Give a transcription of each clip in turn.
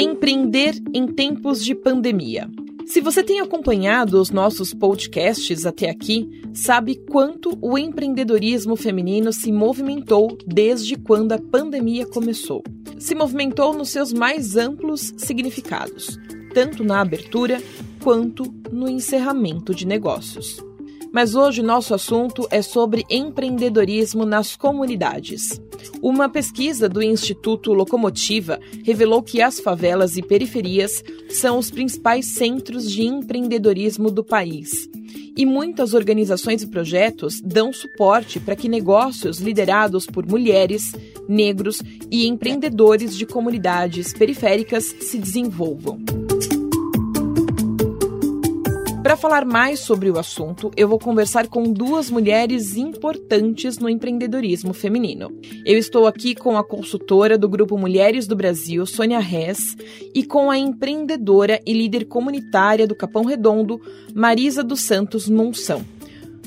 Empreender em tempos de pandemia. Se você tem acompanhado os nossos podcasts até aqui, sabe quanto o empreendedorismo feminino se movimentou desde quando a pandemia começou. Se movimentou nos seus mais amplos significados, tanto na abertura quanto no encerramento de negócios. Mas hoje nosso assunto é sobre empreendedorismo nas comunidades. Uma pesquisa do Instituto Locomotiva revelou que as favelas e periferias são os principais centros de empreendedorismo do país. E muitas organizações e projetos dão suporte para que negócios liderados por mulheres, negros e empreendedores de comunidades periféricas se desenvolvam. Para falar mais sobre o assunto, eu vou conversar com duas mulheres importantes no empreendedorismo feminino. Eu estou aqui com a consultora do Grupo Mulheres do Brasil, Sônia Hess, e com a empreendedora e líder comunitária do Capão Redondo, Marisa dos Santos Monção.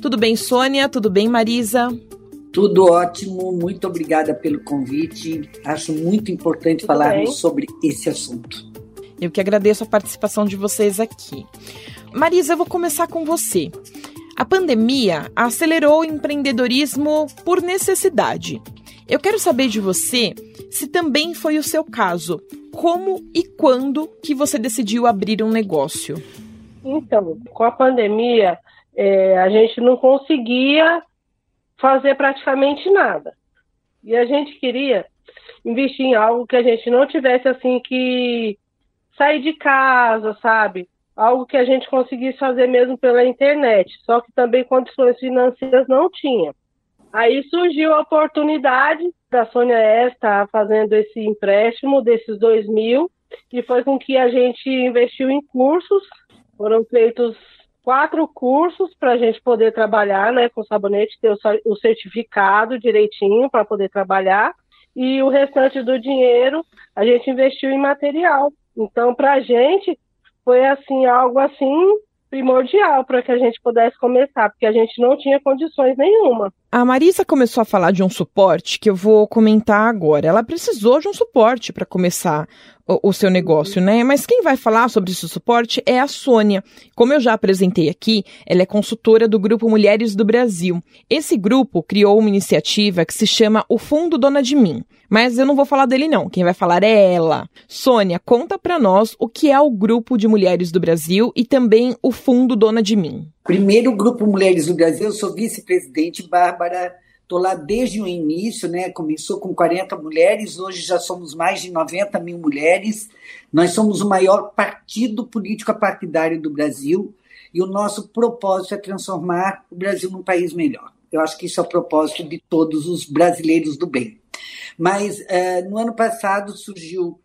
Tudo bem, Sônia? Tudo bem, Marisa? Tudo ótimo, muito obrigada pelo convite. Acho muito importante Tudo falarmos bem. sobre esse assunto. Eu que agradeço a participação de vocês aqui. Marisa, eu vou começar com você. A pandemia acelerou o empreendedorismo por necessidade. Eu quero saber de você se também foi o seu caso. Como e quando que você decidiu abrir um negócio? Então, com a pandemia, é, a gente não conseguia fazer praticamente nada. E a gente queria investir em algo que a gente não tivesse assim que sair de casa, sabe? algo que a gente conseguisse fazer mesmo pela internet, só que também condições financeiras não tinha. Aí surgiu a oportunidade da Sônia S estar fazendo esse empréstimo desses dois mil, que foi com que a gente investiu em cursos. Foram feitos quatro cursos para a gente poder trabalhar né, com sabonete, ter o certificado direitinho para poder trabalhar. E o restante do dinheiro a gente investiu em material. Então, para a gente, foi assim algo assim primordial para que a gente pudesse começar, porque a gente não tinha condições nenhuma. A Marisa começou a falar de um suporte que eu vou comentar agora. Ela precisou de um suporte para começar o, o, seu negócio, né? Mas quem vai falar sobre esse suporte é a Sônia. Como eu já apresentei aqui, ela é consultora do Grupo Mulheres do Brasil. Esse grupo criou uma iniciativa que se chama O Fundo Dona de Mim. Mas eu não vou falar dele não, quem vai falar é ela. Sônia, conta para nós o que é o Grupo de Mulheres do Brasil e também o Fundo Dona de Mim. Primeiro, Grupo Mulheres do Brasil, eu sou vice-presidente Bárbara Estou lá desde o início, né? Começou com 40 mulheres, hoje já somos mais de 90 mil mulheres. Nós somos o maior partido político partidário do Brasil e o nosso propósito é transformar o Brasil num país melhor. Eu acho que isso é o propósito de todos os brasileiros do bem. Mas uh, no ano passado surgiu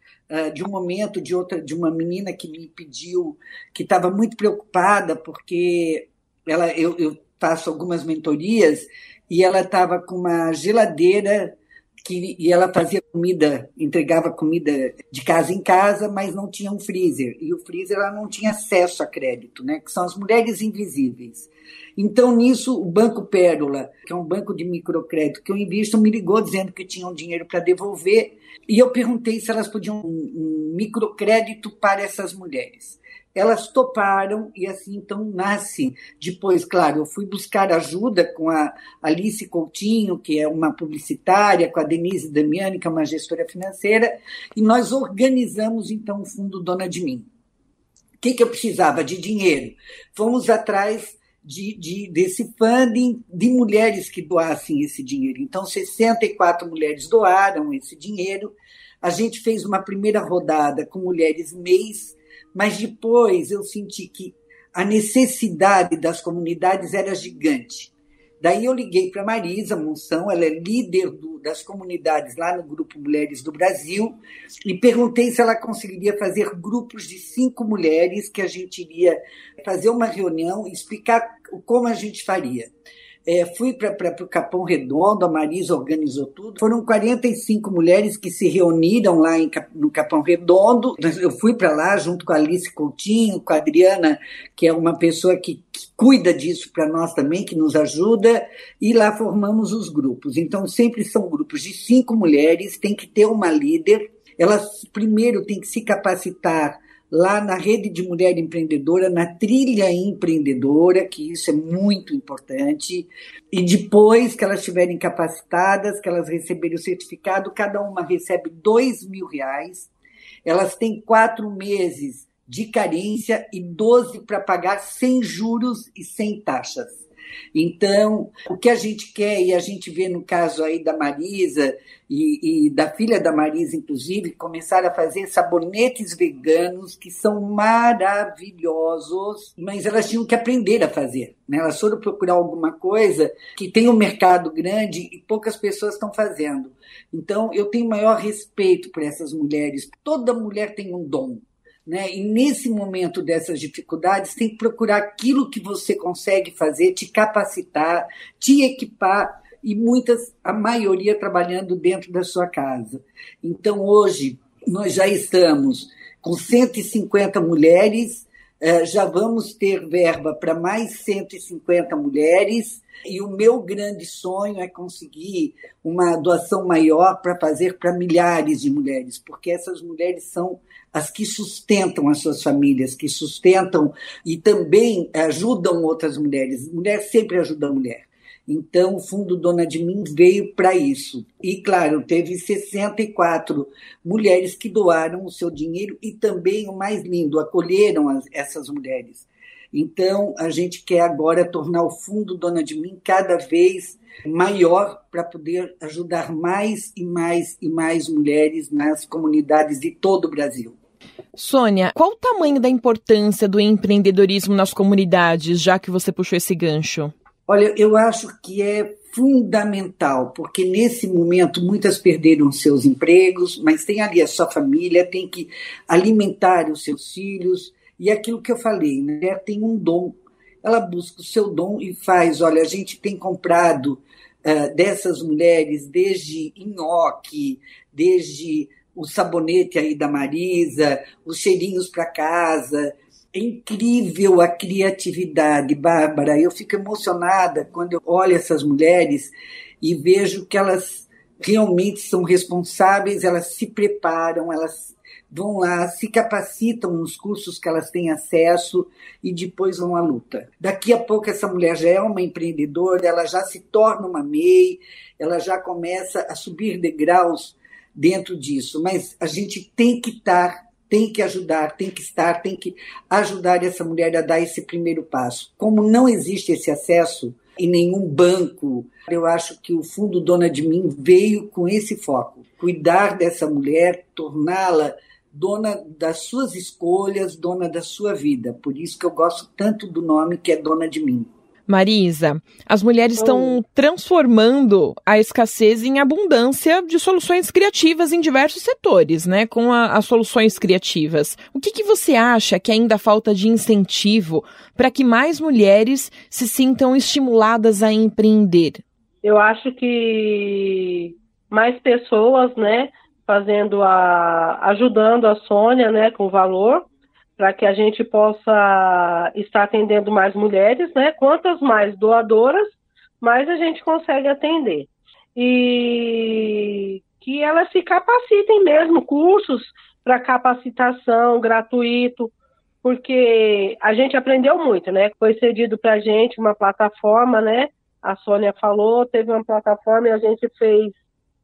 de um momento de outra de uma menina que me pediu que estava muito preocupada porque ela eu, eu faço algumas mentorias e ela estava com uma geladeira que, e ela fazia comida, entregava comida de casa em casa, mas não tinha um freezer. E o freezer ela não tinha acesso a crédito, né? que são as mulheres invisíveis. Então, nisso, o Banco Pérola, que é um banco de microcrédito que eu invisto, me ligou dizendo que tinham dinheiro para devolver. E eu perguntei se elas podiam um, um microcrédito para essas mulheres elas toparam e assim então nasce. Depois, claro, eu fui buscar ajuda com a Alice Coutinho, que é uma publicitária, com a Denise Damiani, que é uma gestora financeira, e nós organizamos então o Fundo Dona de Mim. O que, que eu precisava? De dinheiro. Fomos atrás de, de, desse funding de mulheres que doassem esse dinheiro. Então, 64 mulheres doaram esse dinheiro. A gente fez uma primeira rodada com mulheres mês mas depois eu senti que a necessidade das comunidades era gigante. Daí eu liguei para Marisa Monção, ela é líder do, das comunidades lá no Grupo Mulheres do Brasil, e perguntei se ela conseguiria fazer grupos de cinco mulheres que a gente iria fazer uma reunião e explicar como a gente faria. É, fui para o Capão Redondo, a Marisa organizou tudo. Foram 45 mulheres que se reuniram lá em, no Capão Redondo. Eu fui para lá junto com a Alice Coutinho, com a Adriana, que é uma pessoa que, que cuida disso para nós também, que nos ajuda, e lá formamos os grupos. Então, sempre são grupos de cinco mulheres, tem que ter uma líder elas primeiro têm que se capacitar lá na rede de mulher empreendedora, na trilha empreendedora, que isso é muito importante, e depois que elas estiverem capacitadas, que elas receberem o certificado, cada uma recebe dois mil reais, elas têm quatro meses de carência e 12 para pagar sem juros e sem taxas. Então, o que a gente quer, e a gente vê no caso aí da Marisa e, e, da filha da Marisa, inclusive, começaram a fazer sabonetes veganos que são maravilhosos, mas elas tinham que aprender a fazer. Né? Elas foram procurar alguma coisa que tem um mercado grande e poucas pessoas estão fazendo. Então, eu tenho maior respeito por essas mulheres. Toda mulher tem um dom. Né? E nesse momento dessas dificuldades, tem que procurar aquilo que você consegue fazer, te capacitar, te equipar, e muitas, a maioria trabalhando dentro da sua casa. Então, hoje, nós já estamos com 150 mulheres, já vamos ter verba para mais 150 mulheres, e o meu grande sonho é conseguir uma doação maior para fazer para milhares de mulheres, porque essas mulheres são as que sustentam as suas famílias, que sustentam e também ajudam outras mulheres. Mulher sempre ajuda a mulher. Então, o Fundo Dona de Mim veio para isso. E, claro, teve 64 mulheres que doaram o seu dinheiro e também, o mais lindo, acolheram as, essas mulheres. Então, a gente quer agora tornar o Fundo Dona de Mim cada vez maior para poder ajudar mais e mais e mais mulheres nas comunidades de todo o Brasil. Sônia, qual o tamanho da importância do empreendedorismo nas comunidades, já que você puxou esse gancho? Olha, eu acho que é fundamental, porque nesse momento muitas perderam seus empregos, mas tem ali a sua família, tem que alimentar os seus filhos, e aquilo que eu falei, né, tem um dom. Ela busca o seu dom e faz. Olha, a gente tem comprado uh, dessas mulheres desde nhoque, desde o sabonete aí da Marisa, os cheirinhos para casa. É incrível a criatividade, Bárbara. Eu fico emocionada quando eu olho essas mulheres e vejo que elas realmente são responsáveis, elas se preparam, elas vão lá, se capacitam nos cursos que elas têm acesso e depois vão à luta. Daqui a pouco essa mulher já é uma empreendedora, ela já se torna uma MEI, ela já começa a subir degraus dentro disso, mas a gente tem que estar, tem que ajudar, tem que estar, tem que ajudar essa mulher a dar esse primeiro passo. Como não existe esse acesso em nenhum banco, eu acho que o Fundo Dona de Mim veio com esse foco: cuidar dessa mulher, torná-la dona das suas escolhas, dona da sua vida. Por isso que eu gosto tanto do nome que é Dona de Mim. Marisa, as mulheres estão transformando a escassez em abundância de soluções criativas em diversos setores, né? Com a, as soluções criativas. O que, que você acha que ainda falta de incentivo para que mais mulheres se sintam estimuladas a empreender? Eu acho que mais pessoas, né, fazendo a ajudando a Sônia, né, com valor para que a gente possa estar atendendo mais mulheres, né? Quantas mais doadoras, mais a gente consegue atender. E que elas se capacitem mesmo, cursos para capacitação gratuito, porque a gente aprendeu muito, né? Foi cedido para a gente uma plataforma, né? A Sônia falou, teve uma plataforma e a gente fez,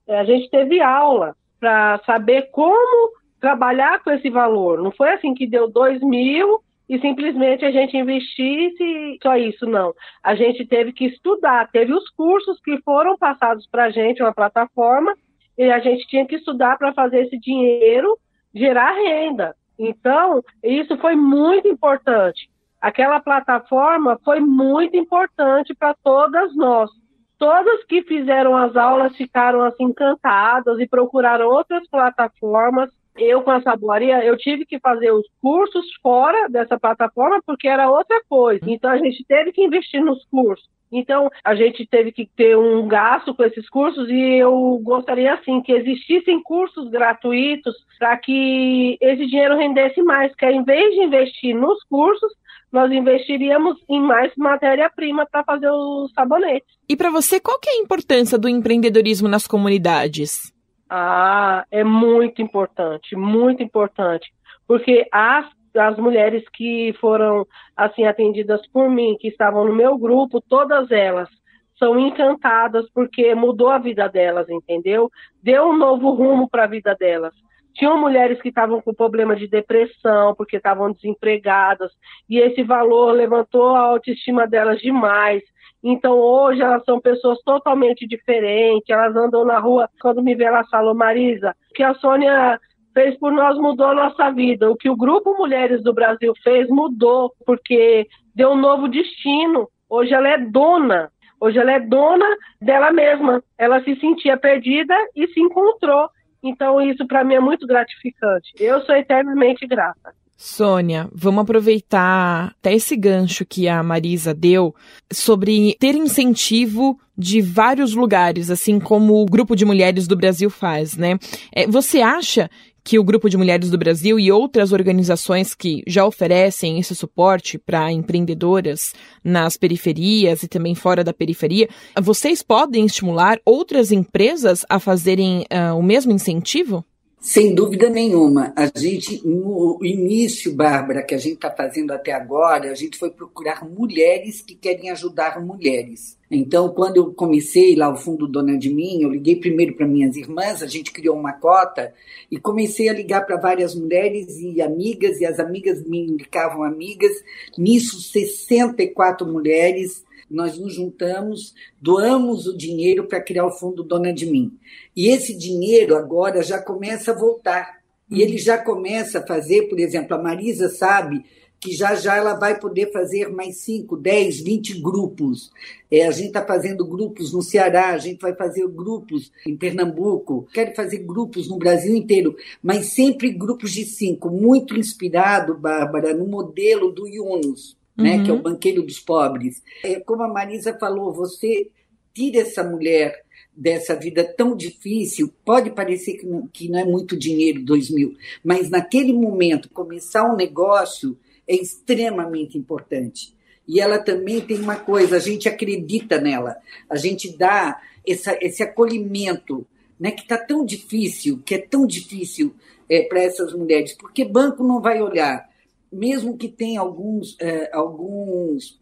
é, a gente teve aula para saber como trabalhar com esse valor. Não foi assim que deu dois mil e simplesmente a gente investisse só isso, não. A gente teve que estudar, teve os cursos que foram passados para a gente, uma plataforma, e a gente tinha que estudar para fazer esse dinheiro gerar renda. Então, isso foi muito importante. Aquela plataforma foi muito importante para todas nós. Todas que fizeram as aulas ficaram assim encantadas e procuraram outras plataformas eu com a Saboaria, eu tive que fazer os cursos fora dessa plataforma porque era outra coisa. Então a gente teve que investir nos cursos. Então a gente teve que ter um gasto com esses cursos e eu gostaria assim que existissem cursos gratuitos para que esse dinheiro rendesse mais, que em vez de investir nos cursos, nós investiríamos em mais matéria-prima para fazer os sabonetes. E para você, qual que é a importância do empreendedorismo nas comunidades? Ah, é muito importante, muito importante, porque as as mulheres que foram assim atendidas por mim, que estavam no meu grupo, todas elas são encantadas porque mudou a vida delas, entendeu? Deu um novo rumo para a vida delas. Tinham mulheres que estavam com problema de depressão porque estavam desempregadas e esse valor levantou a autoestima delas demais. Então hoje elas são pessoas totalmente diferentes, elas andam na rua, quando me vê elas falam, Marisa, que a Sônia fez por nós mudou a nossa vida. O que o Grupo Mulheres do Brasil fez mudou, porque deu um novo destino. Hoje ela é dona, hoje ela é dona dela mesma. Ela se sentia perdida e se encontrou. Então isso para mim é muito gratificante. Eu sou eternamente grata. Sônia, vamos aproveitar até esse gancho que a Marisa deu sobre ter incentivo de vários lugares, assim como o Grupo de Mulheres do Brasil faz, né? É, você acha que o Grupo de Mulheres do Brasil e outras organizações que já oferecem esse suporte para empreendedoras nas periferias e também fora da periferia, vocês podem estimular outras empresas a fazerem uh, o mesmo incentivo? Sem dúvida nenhuma. A gente, no início, Bárbara, que a gente está fazendo até agora, a gente foi procurar mulheres que querem ajudar mulheres. Então, quando eu comecei lá o Fundo Dona de Mim, eu liguei primeiro para minhas irmãs, a gente criou uma cota e comecei a ligar para várias mulheres e amigas, e as amigas me indicavam amigas. Nisso, 64 mulheres nós nos juntamos, doamos o dinheiro para criar o fundo Dona de Mim. E esse dinheiro agora já começa a voltar. E ele já começa a fazer, por exemplo, a Marisa sabe que já já ela vai poder fazer mais 5, 10, 20 grupos. É, a gente está fazendo grupos no Ceará, a gente vai fazer grupos em Pernambuco, quero fazer grupos no Brasil inteiro, mas sempre grupos de cinco, muito inspirado, Bárbara, no modelo do Yunus né, uhum. que é o uhum. banqueiro dos pobres. É, como a Marisa falou, você tira essa mulher dessa vida tão difícil, pode parecer que não, que não é muito dinheiro, dois mil, mas naquele momento, começar um negócio é extremamente importante. E ela também tem uma coisa, a gente acredita nela, a gente dá essa, esse acolhimento, né, que está tão difícil, que é tão difícil é, para essas mulheres, porque banco não vai olhar mesmo que tenha alguns, é, alguns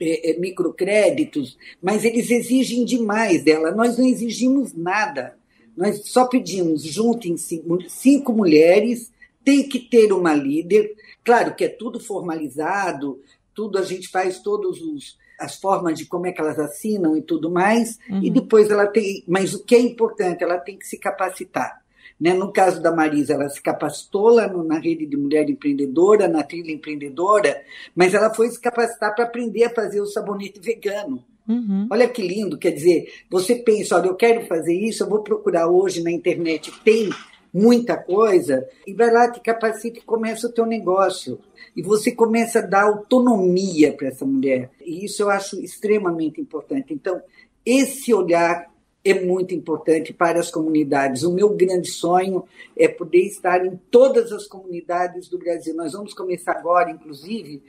é, é, microcréditos, mas eles exigem demais dela. Nós não exigimos nada. Nós só pedimos, juntem-se cinco mulheres, tem que ter uma líder. Claro que é tudo formalizado, tudo a gente faz todos os as formas de como é que elas assinam e tudo mais, uhum. e depois ela tem, mas o que é importante, ela tem que se capacitar. Né? No caso da Marisa, ela se capacitou lá no, na rede de mulher empreendedora, na trilha empreendedora, mas ela foi se capacitar para aprender a fazer o sabonete vegano. Uhum. Olha que lindo, quer dizer, você pensa, olha, eu quero fazer isso, eu vou procurar hoje na internet, tem muita coisa, e vai lá, te capacita e começa o teu negócio. E você começa a dar autonomia para essa mulher. E isso eu acho extremamente importante. Então, esse olhar é muito importante para as comunidades. O meu grande sonho é poder estar em todas as comunidades do Brasil. Nós vamos começar agora, inclusive,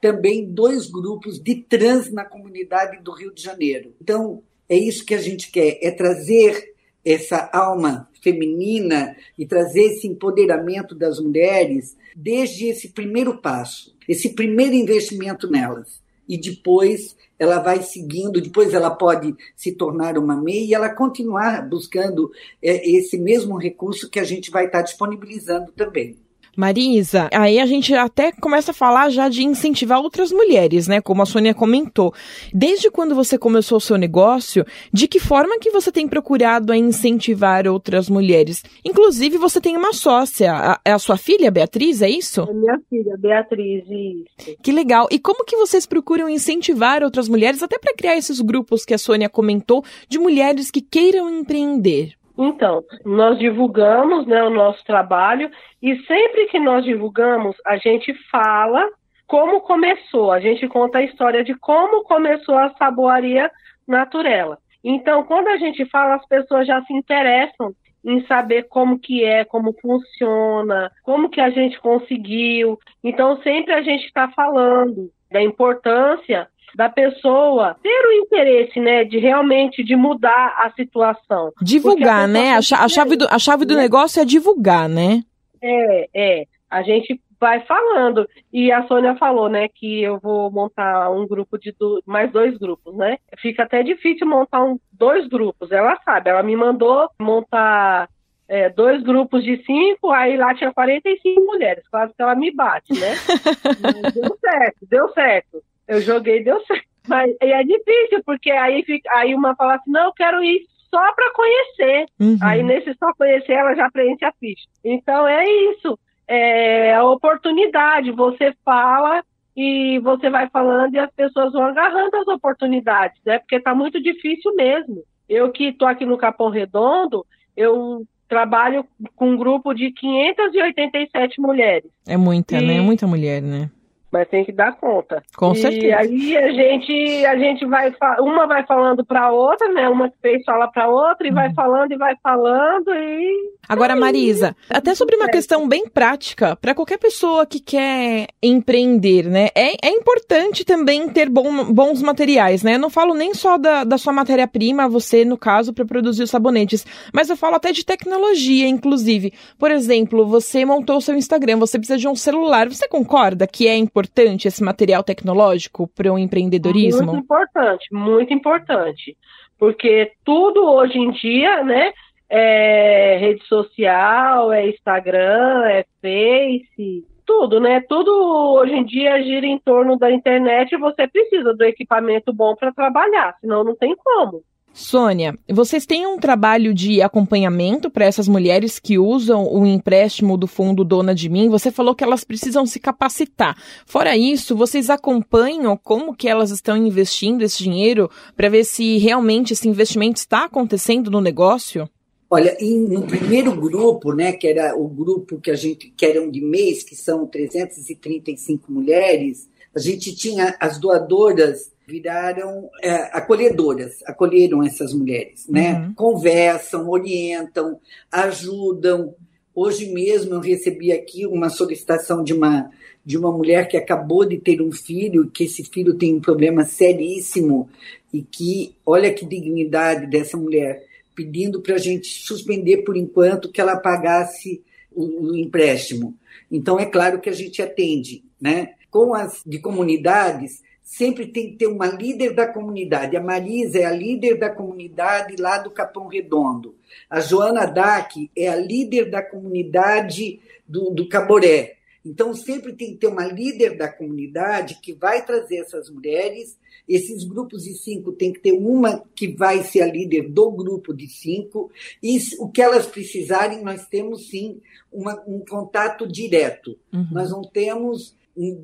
também dois grupos de trans na comunidade do Rio de Janeiro. Então, é isso que a gente quer, é trazer essa alma feminina e trazer esse empoderamento das mulheres desde esse primeiro passo, esse primeiro investimento nelas. E depois ela vai seguindo, depois ela pode se tornar uma MEI e ela continuar buscando é, esse mesmo recurso que a gente vai estar disponibilizando também. Marisa, aí a gente até começa a falar já de incentivar outras mulheres, né? Como a Sônia comentou. Desde quando você começou o seu negócio, de que forma que você tem procurado a incentivar outras mulheres? Inclusive, você tem uma sócia, é a sua filha, Beatriz, é isso? É minha filha, Beatriz, isso. Que legal. E como que vocês procuram incentivar outras mulheres, até para criar esses grupos que a Sônia comentou, de mulheres que queiram empreender? Então, nós divulgamos né, o nosso trabalho e sempre que nós divulgamos, a gente fala como começou, a gente conta a história de como começou a saboaria naturela. Então, quando a gente fala, as pessoas já se interessam em saber como que é, como funciona, como que a gente conseguiu. Então, sempre a gente está falando da importância da pessoa ter o interesse, né, de realmente de mudar a situação. Divulgar, a né? A, a, chave do, a chave do né? negócio é divulgar, né? É, é. A gente vai falando. E a Sônia falou, né, que eu vou montar um grupo de do, mais dois grupos, né? Fica até difícil montar um, dois grupos. Ela sabe, ela me mandou montar é, dois grupos de cinco, aí lá tinha 45 mulheres, quase que ela me bate, né? deu certo, deu certo. Eu joguei, deu certo. Mas e é difícil, porque aí, fica, aí uma fala assim, não, eu quero ir só para conhecer. Uhum. Aí nesse só conhecer, ela já preenche a ficha. Então é isso é, a oportunidade. Você fala e você vai falando e as pessoas vão agarrando as oportunidades, né? Porque está muito difícil mesmo. Eu que estou aqui no Capão Redondo, eu trabalho com um grupo de 587 mulheres. É muita, e... né? É muita mulher, né? Mas tem que dar conta. Com e certeza. E aí a gente, a gente vai, uma vai falando para outra, né? Uma fez fala para outra e uhum. vai falando e vai falando e. Agora, Marisa, até sobre uma questão bem prática, para qualquer pessoa que quer empreender, né? É, é importante também ter bom, bons materiais, né? Eu não falo nem só da, da sua matéria-prima, você, no caso, para produzir os sabonetes, mas eu falo até de tecnologia, inclusive. Por exemplo, você montou o seu Instagram, você precisa de um celular. Você concorda que é importante? Importante esse material tecnológico para o empreendedorismo? Muito importante, muito importante. Porque tudo hoje em dia, né? É rede social, é Instagram, é Face, tudo, né? Tudo hoje em dia gira em torno da internet e você precisa do equipamento bom para trabalhar, senão não tem como. Sônia, vocês têm um trabalho de acompanhamento para essas mulheres que usam o empréstimo do fundo Dona de Mim? Você falou que elas precisam se capacitar. Fora isso, vocês acompanham como que elas estão investindo esse dinheiro para ver se realmente esse investimento está acontecendo no negócio? Olha, no primeiro grupo, né, que era o grupo que a gente que eram de mês, que são 335 mulheres, a gente tinha as doadoras viraram é, acolhedoras, acolheram essas mulheres, né? Uhum. Conversam, orientam, ajudam. Hoje mesmo eu recebi aqui uma solicitação de uma de uma mulher que acabou de ter um filho, que esse filho tem um problema seríssimo e que olha que dignidade dessa mulher pedindo para a gente suspender por enquanto que ela pagasse o, o empréstimo. Então é claro que a gente atende, né? Com as de comunidades sempre tem que ter uma líder da comunidade. A Marisa é a líder da comunidade lá do Capão Redondo. A Joana Dac é a líder da comunidade do, do Caboré. Então, sempre tem que ter uma líder da comunidade que vai trazer essas mulheres. Esses grupos de cinco tem que ter uma que vai ser a líder do grupo de cinco. E o que elas precisarem, nós temos sim uma, um contato direto. Uhum. Nós não temos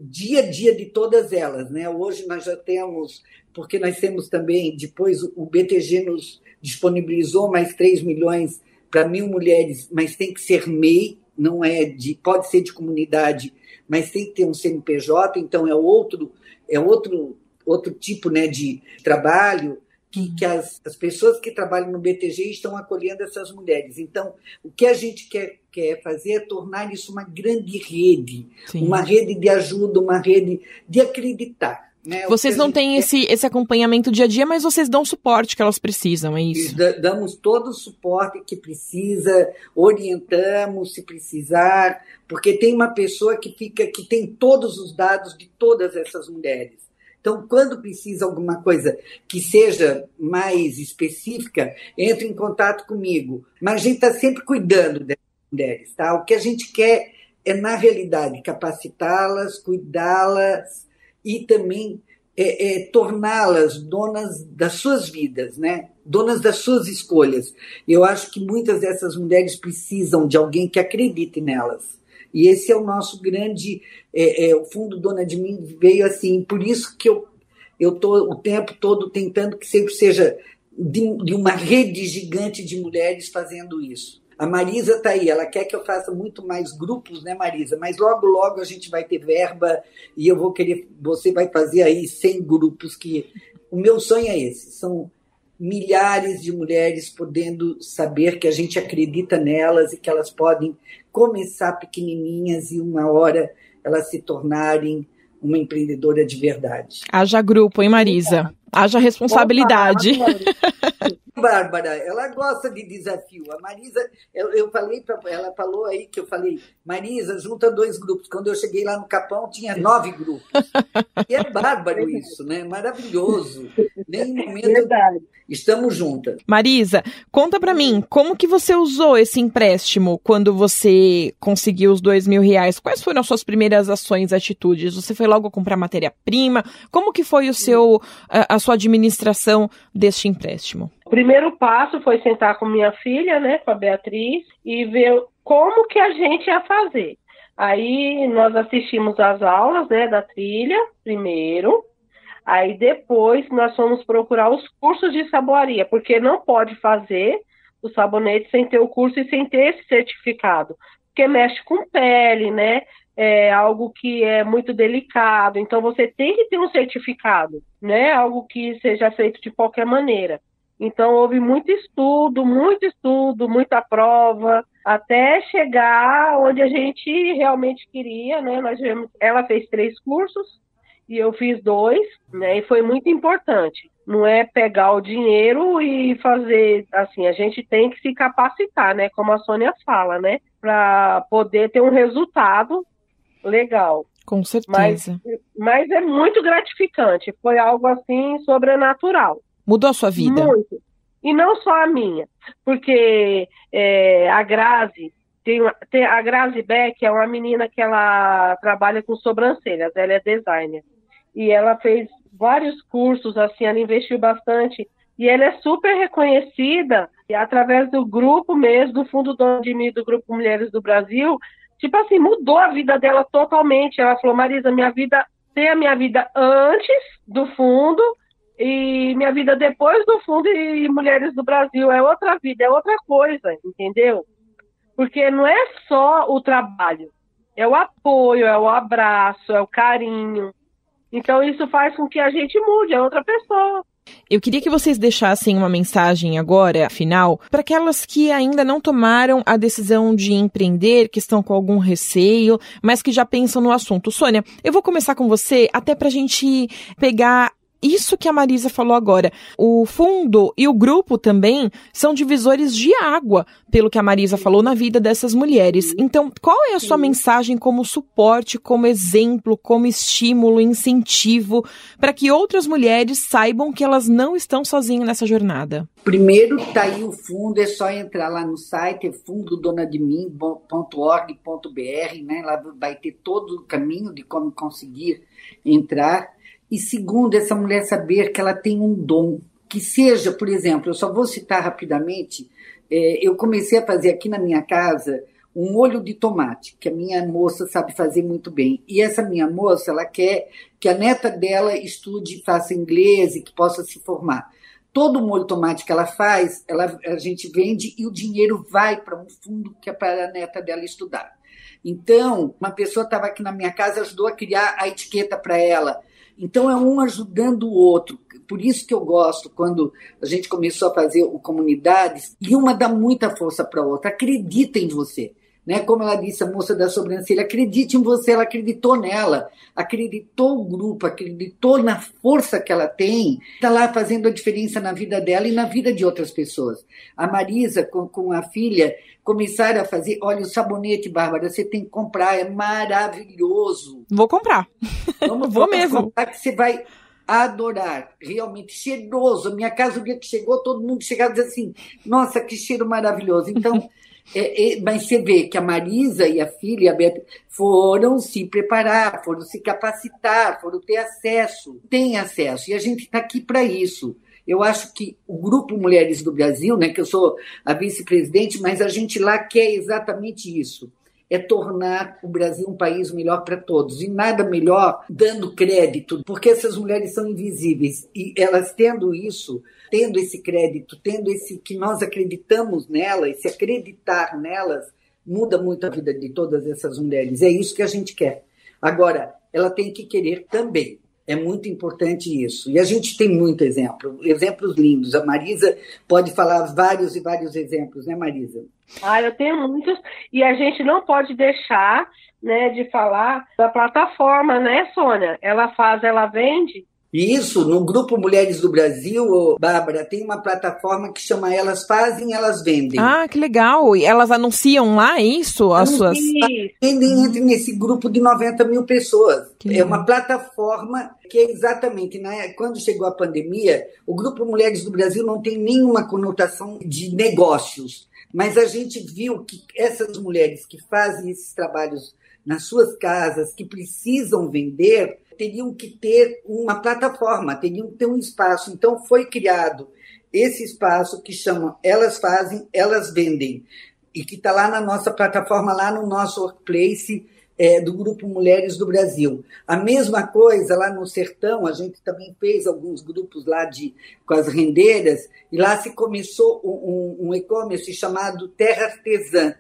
dia a dia de todas elas. Né? Hoje nós já temos, porque nós temos também, depois o BTG nos disponibilizou mais 3 milhões para mil mulheres, mas tem que ser MEI, não é de, pode ser de comunidade, mas tem que ter um CNPJ, então é outro, é outro, outro tipo né, de trabalho que, que as, as pessoas que trabalham no BTG estão acolhendo essas mulheres. Então, o que a gente quer, quer fazer é tornar isso uma grande rede, Sim. uma rede de ajuda, uma rede de acreditar. Né? Vocês não têm esse, esse acompanhamento dia a dia, mas vocês dão o suporte que elas precisam, é isso? Damos todo o suporte que precisa, orientamos se precisar, porque tem uma pessoa que fica que tem todos os dados de todas essas mulheres. Então, quando precisa alguma coisa que seja mais específica, entre em contato comigo. Mas a gente está sempre cuidando dessas mulheres, tá? O que a gente quer é, na realidade, capacitá-las, cuidá-las e também é, é, torná-las donas das suas vidas, né? Donas das suas escolhas. Eu acho que muitas dessas mulheres precisam de alguém que acredite nelas. E esse é o nosso grande. É, é, o Fundo Dona de Mim veio assim, por isso que eu estou o tempo todo tentando que sempre seja de, de uma rede gigante de mulheres fazendo isso. A Marisa está aí, ela quer que eu faça muito mais grupos, né, Marisa? Mas logo, logo a gente vai ter verba e eu vou querer, você vai fazer aí 100 grupos que o meu sonho é esse, são milhares de mulheres podendo saber que a gente acredita nelas e que elas podem começar pequenininhas e uma hora elas se tornarem uma empreendedora de verdade. Haja grupo, hein, Marisa? Haja responsabilidade. Bárbara, ela gosta de desafio. A Marisa, eu, eu falei para ela falou aí que eu falei, Marisa, junta dois grupos. Quando eu cheguei lá no Capão, tinha nove grupos. E é bárbaro isso, né? Maravilhoso. Nem momento Verdade. estamos juntas. Marisa, conta para mim, como que você usou esse empréstimo quando você conseguiu os dois mil reais? Quais foram as suas primeiras ações, atitudes? Você foi logo comprar matéria-prima? Como que foi o seu, a, a sua administração deste empréstimo? O primeiro passo foi sentar com minha filha, né, com a Beatriz, e ver como que a gente ia fazer. Aí nós assistimos às aulas, né, da trilha, primeiro. Aí depois nós fomos procurar os cursos de saboaria, porque não pode fazer o sabonete sem ter o curso e sem ter esse certificado, porque mexe com pele, né? É algo que é muito delicado, então você tem que ter um certificado, né? Algo que seja feito de qualquer maneira. Então, houve muito estudo, muito estudo, muita prova, até chegar onde a gente realmente queria, né? Nós tivemos, ela fez três cursos e eu fiz dois, né? E foi muito importante. Não é pegar o dinheiro e fazer assim, a gente tem que se capacitar, né? Como a Sônia fala, né? Para poder ter um resultado legal. Com certeza. Mas, mas é muito gratificante. Foi algo assim sobrenatural. Mudou a sua vida? Muito. E não só a minha, porque é, a Grazi, tem, tem, a Grazi Beck é uma menina que ela trabalha com sobrancelhas, ela é designer. E ela fez vários cursos, assim, ela investiu bastante. E ela é super reconhecida e através do grupo mesmo, do Fundo Dono de Mim, do Grupo Mulheres do Brasil, tipo assim, mudou a vida dela totalmente. Ela falou, Marisa, minha vida tem a minha vida antes do fundo e minha vida depois do fundo e Mulheres do Brasil é outra vida, é outra coisa, entendeu? Porque não é só o trabalho, é o apoio, é o abraço, é o carinho. Então isso faz com que a gente mude, é outra pessoa. Eu queria que vocês deixassem uma mensagem agora, final, para aquelas que ainda não tomaram a decisão de empreender, que estão com algum receio, mas que já pensam no assunto. Sônia, eu vou começar com você, até para a gente pegar isso que a Marisa falou agora. O fundo e o grupo também são divisores de água, pelo que a Marisa falou, na vida dessas mulheres. Então, qual é a sua mensagem como suporte, como exemplo, como estímulo, incentivo, para que outras mulheres saibam que elas não estão sozinhas nessa jornada? Primeiro, tá aí o fundo, é só entrar lá no site, é fundodonademim.org.br, né? Lá vai ter todo o caminho de como conseguir entrar. E segundo, essa mulher saber que ela tem um dom, que seja, por exemplo, eu só vou citar rapidamente, é, eu comecei a fazer aqui na minha casa um molho de tomate, que a minha moça sabe fazer muito bem. E essa minha moça, ela quer que a neta dela estude, faça inglês e que possa se formar. Todo o molho de tomate que ela faz, ela, a gente vende e o dinheiro vai para um fundo que é para a neta dela estudar. Então, uma pessoa estava aqui na minha casa, ajudou a criar a etiqueta para ela. Então é um ajudando o outro. Por isso que eu gosto quando a gente começou a fazer o comunidades e uma dá muita força para a outra. Acredita em você. Né? Como ela disse, a moça da sobrancelha, acredite em você, ela acreditou nela, acreditou o grupo, acreditou na força que ela tem, está lá fazendo a diferença na vida dela e na vida de outras pessoas. A Marisa, com, com a filha, começaram a fazer. Olha, o sabonete, Bárbara, você tem que comprar, é maravilhoso. Vou comprar. Vamos, Vou mesmo. Comprar que você vai adorar, realmente cheiroso. Minha casa, o dia que chegou, todo mundo chegava e dizia assim: nossa, que cheiro maravilhoso. Então. É, é, mas você vê que a Marisa e a filha a Beatriz, foram se preparar, foram se capacitar, foram ter acesso, tem acesso, e a gente está aqui para isso. Eu acho que o Grupo Mulheres do Brasil, né, que eu sou a vice-presidente, mas a gente lá quer exatamente isso. É tornar o Brasil um país melhor para todos. E nada melhor dando crédito, porque essas mulheres são invisíveis. E elas tendo isso, tendo esse crédito, tendo esse que nós acreditamos nelas, se acreditar nelas, muda muito a vida de todas essas mulheres. É isso que a gente quer. Agora, ela tem que querer também. É muito importante isso. E a gente tem muito exemplo, exemplos lindos. A Marisa pode falar vários e vários exemplos, né, Marisa? Ah, eu tenho muitos, e a gente não pode deixar né, de falar da plataforma, né, Sônia? Ela faz, ela vende, e isso, no Grupo Mulheres do Brasil, Bárbara, tem uma plataforma que chama Elas Fazem, Elas Vendem. Ah, que legal. E elas anunciam lá isso? As suas... Vendem entre nesse grupo de 90 mil pessoas. Que é uma plataforma que é exatamente, né, quando chegou a pandemia, o Grupo Mulheres do Brasil não tem nenhuma conotação de negócios. Mas a gente viu que essas mulheres que fazem esses trabalhos nas suas casas, que precisam vender, teriam que ter uma plataforma, teriam que ter um espaço. Então, foi criado esse espaço que chama Elas Fazem, Elas Vendem, e que está lá na nossa plataforma, lá no nosso workplace é, do Grupo Mulheres do Brasil. A mesma coisa lá no Sertão, a gente também fez alguns grupos lá de, com as rendeiras, e lá se começou um, um e-commerce chamado Terra Artesã,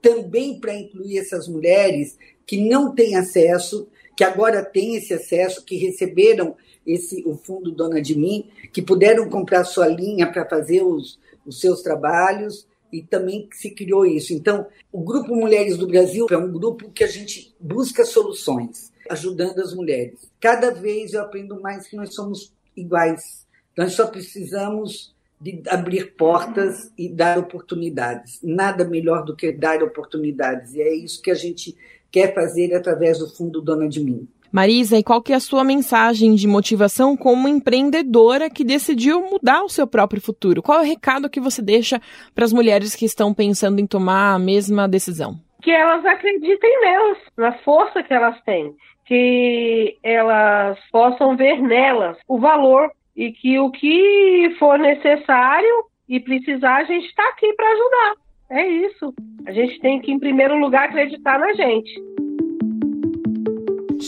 também para incluir essas mulheres que não têm acesso que agora têm esse acesso, que receberam esse o fundo Dona de Mim, que puderam comprar sua linha para fazer os, os seus trabalhos e também se criou isso. Então, o Grupo Mulheres do Brasil é um grupo que a gente busca soluções, ajudando as mulheres. Cada vez eu aprendo mais que nós somos iguais. Nós só precisamos de abrir portas e dar oportunidades. Nada melhor do que dar oportunidades. E é isso que a gente quer fazer através do Fundo Dona de Mim. Marisa, e qual que é a sua mensagem de motivação como empreendedora que decidiu mudar o seu próprio futuro? Qual é o recado que você deixa para as mulheres que estão pensando em tomar a mesma decisão? Que elas acreditem nelas, na força que elas têm, que elas possam ver nelas o valor e que o que for necessário e precisar, a gente está aqui para ajudar. É isso. A gente tem que, em primeiro lugar, acreditar na gente.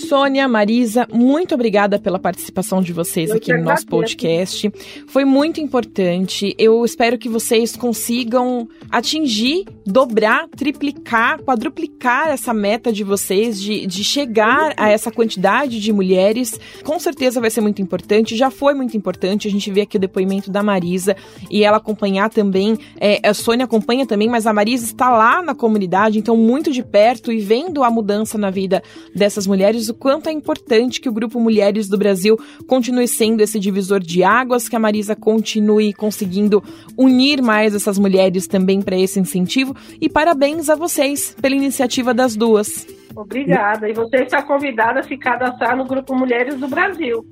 Sônia, Marisa, muito obrigada pela participação de vocês Eu aqui no nosso podcast. Foi muito importante. Eu espero que vocês consigam atingir, dobrar, triplicar, quadruplicar essa meta de vocês de, de chegar a essa quantidade de mulheres. Com certeza vai ser muito importante. Já foi muito importante. A gente vê aqui o depoimento da Marisa e ela acompanhar também. É, a Sônia acompanha também, mas a Marisa está lá na comunidade, então muito de perto e vendo a mudança na vida dessas mulheres o quanto é importante que o Grupo Mulheres do Brasil continue sendo esse divisor de águas, que a Marisa continue conseguindo unir mais essas mulheres também para esse incentivo. E parabéns a vocês pela iniciativa das duas. Obrigada. E você está convidada a se cadastrar no Grupo Mulheres do Brasil.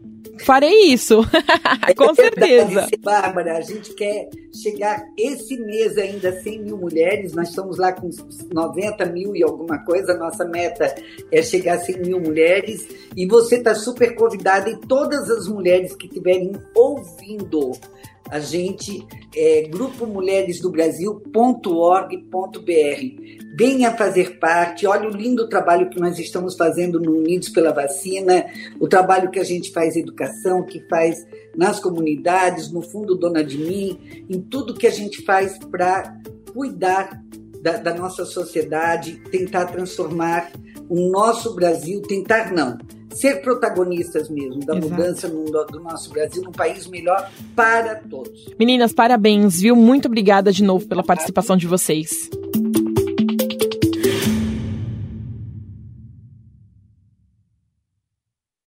Farei isso, com é certeza. Bárbara, a gente quer chegar esse mês ainda a 100 mil mulheres, nós estamos lá com 90 mil e alguma coisa, nossa meta é chegar a 100 mil mulheres, e você está super convidada, e todas as mulheres que estiverem ouvindo a gente é grupomulheresdobrasil.org.br. Venha fazer parte, olha o lindo trabalho que nós estamos fazendo no Unidos pela Vacina, o trabalho que a gente faz em educação, que faz nas comunidades, no Fundo Dona de Mim, em tudo que a gente faz para cuidar da, da nossa sociedade, tentar transformar o nosso Brasil, tentar não, ser protagonistas mesmo da Exato. mudança no, do nosso Brasil num país melhor para todos. Meninas, parabéns, viu? Muito obrigada de novo pela participação de vocês.